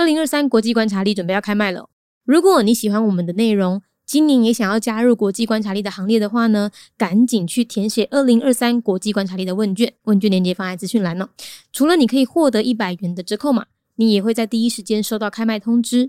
二零二三国际观察力准备要开卖了。如果你喜欢我们的内容，今年也想要加入国际观察力的行列的话呢，赶紧去填写二零二三国际观察力的问卷，问卷链接放在资讯栏哦。除了你可以获得一百元的折扣码，你也会在第一时间收到开卖通知。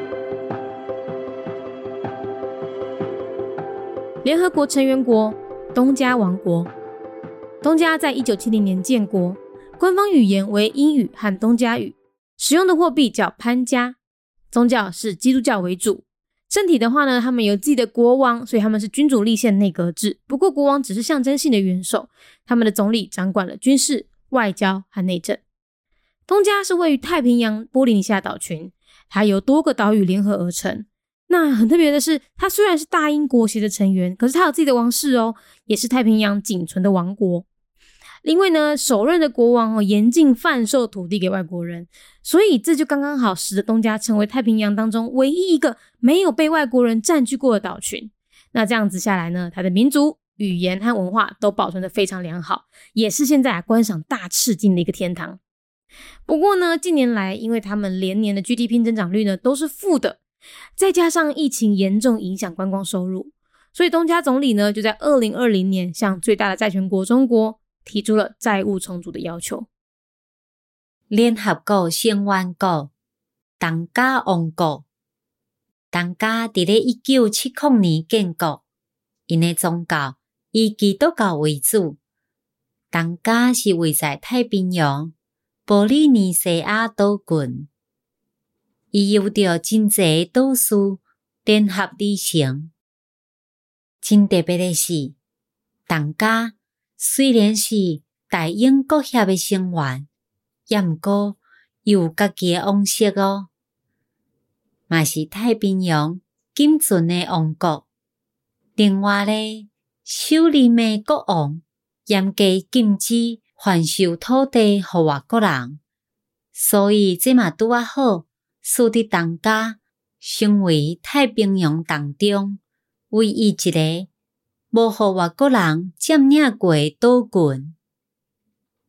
联合国成员国东加王国，东加在一九七零年建国，官方语言为英语和东加语，使用的货币叫潘加，宗教是基督教为主。政体的话呢，他们有自己的国王，所以他们是君主立宪内阁制。不过国王只是象征性的元首，他们的总理掌管了军事、外交和内政。东加是位于太平洋波利尼西亚岛群，它由多个岛屿联合而成。那很特别的是，它虽然是大英国协的成员，可是它有自己的王室哦，也是太平洋仅存的王国。因为呢，首任的国王哦严禁贩售土地给外国人，所以这就刚刚好使得东家成为太平洋当中唯一一个没有被外国人占据过的岛群。那这样子下来呢，它的民族、语言和文化都保存的非常良好，也是现在观赏大赤金的一个天堂。不过呢，近年来因为他们连年的 GDP 增长率呢都是负的。再加上疫情严重影响观光收入，所以东家总理呢就在二零二零年向最大的债权国中国提出了债务重组的要求。联合国成员国东家王国，东家伫咧一九七零年建国，因的宗教以基督教为主。东家是位在太平洋波利尼西亚岛群。伊有着真济导师联合而成。真特别的是，唐家虽然是大英国协的成员，也毋过有家己的王室哦，嘛是太平洋仅存的王国。另外咧，首任的国王严格禁止贩售土地互外国人，所以这嘛拄啊好。使得东家成为太平洋当中唯一一个无互外国人占领过岛群，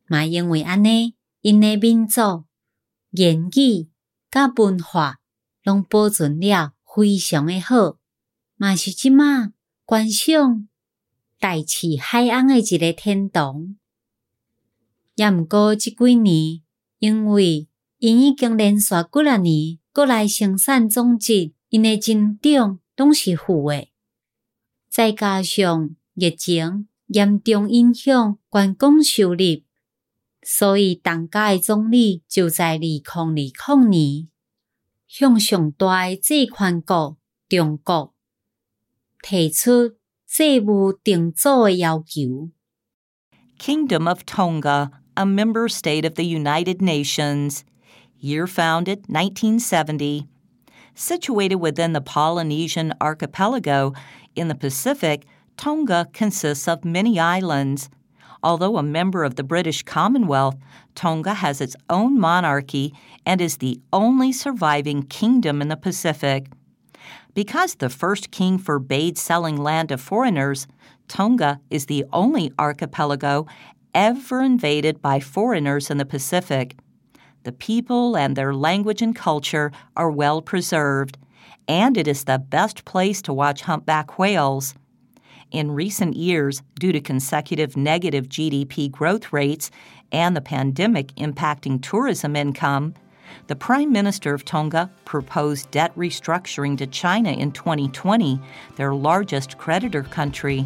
嘛因为安尼，因诶民族、言语、甲文化拢保存了非常诶好，嘛是即马观赏大气海岸诶一个天堂。也毋过即几年，因为因已经连续几啊年国内生产总值因的增长拢是负的，再加上疫情严重影响观光收入，所以当家的总理就在二零二零年向上大的借款国中国提出债务定组的要求。Kingdom of Tonga, a member state of the United Nations. Year founded 1970. Situated within the Polynesian archipelago in the Pacific, Tonga consists of many islands. Although a member of the British Commonwealth, Tonga has its own monarchy and is the only surviving kingdom in the Pacific. Because the first king forbade selling land to foreigners, Tonga is the only archipelago ever invaded by foreigners in the Pacific. The people and their language and culture are well preserved, and it is the best place to watch humpback whales. In recent years, due to consecutive negative GDP growth rates and the pandemic impacting tourism income, the Prime Minister of Tonga proposed debt restructuring to China in 2020, their largest creditor country.